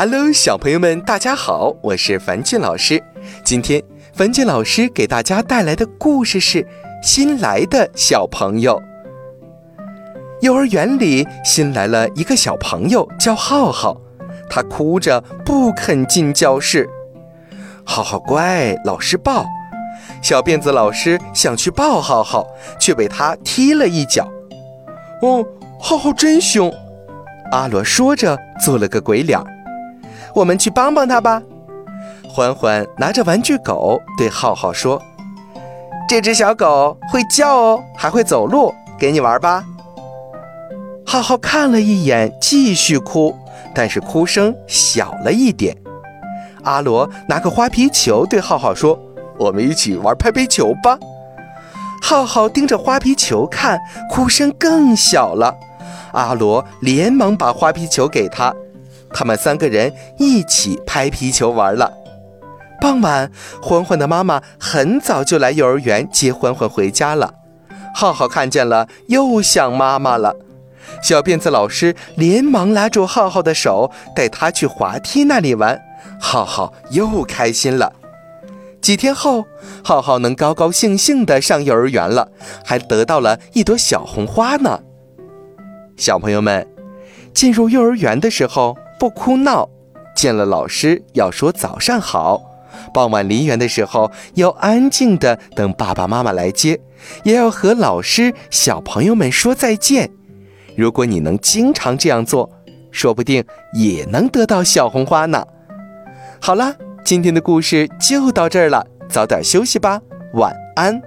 Hello，小朋友们，大家好，我是樊俊老师。今天樊俊老师给大家带来的故事是《新来的小朋友》。幼儿园里新来了一个小朋友，叫浩浩，他哭着不肯进教室。浩浩乖，老师抱。小辫子老师想去抱浩浩，却被他踢了一脚。哦，浩浩真凶！阿罗说着做了个鬼脸。我们去帮帮他吧。欢欢拿着玩具狗对浩浩说：“这只小狗会叫哦，还会走路，给你玩吧。”浩浩看了一眼，继续哭，但是哭声小了一点。阿罗拿个花皮球对浩浩说：“我们一起玩拍皮球吧。”浩浩盯着花皮球看，哭声更小了。阿罗连忙把花皮球给他。他们三个人一起拍皮球玩了。傍晚，欢欢的妈妈很早就来幼儿园接欢欢回家了。浩浩看见了，又想妈妈了。小辫子老师连忙拉住浩浩的手，带他去滑梯那里玩。浩浩又开心了。几天后，浩浩能高高兴兴地上幼儿园了，还得到了一朵小红花呢。小朋友们，进入幼儿园的时候。不哭闹，见了老师要说早上好。傍晚离园的时候要安静的等爸爸妈妈来接，也要和老师、小朋友们说再见。如果你能经常这样做，说不定也能得到小红花呢。好了，今天的故事就到这儿了，早点休息吧，晚安。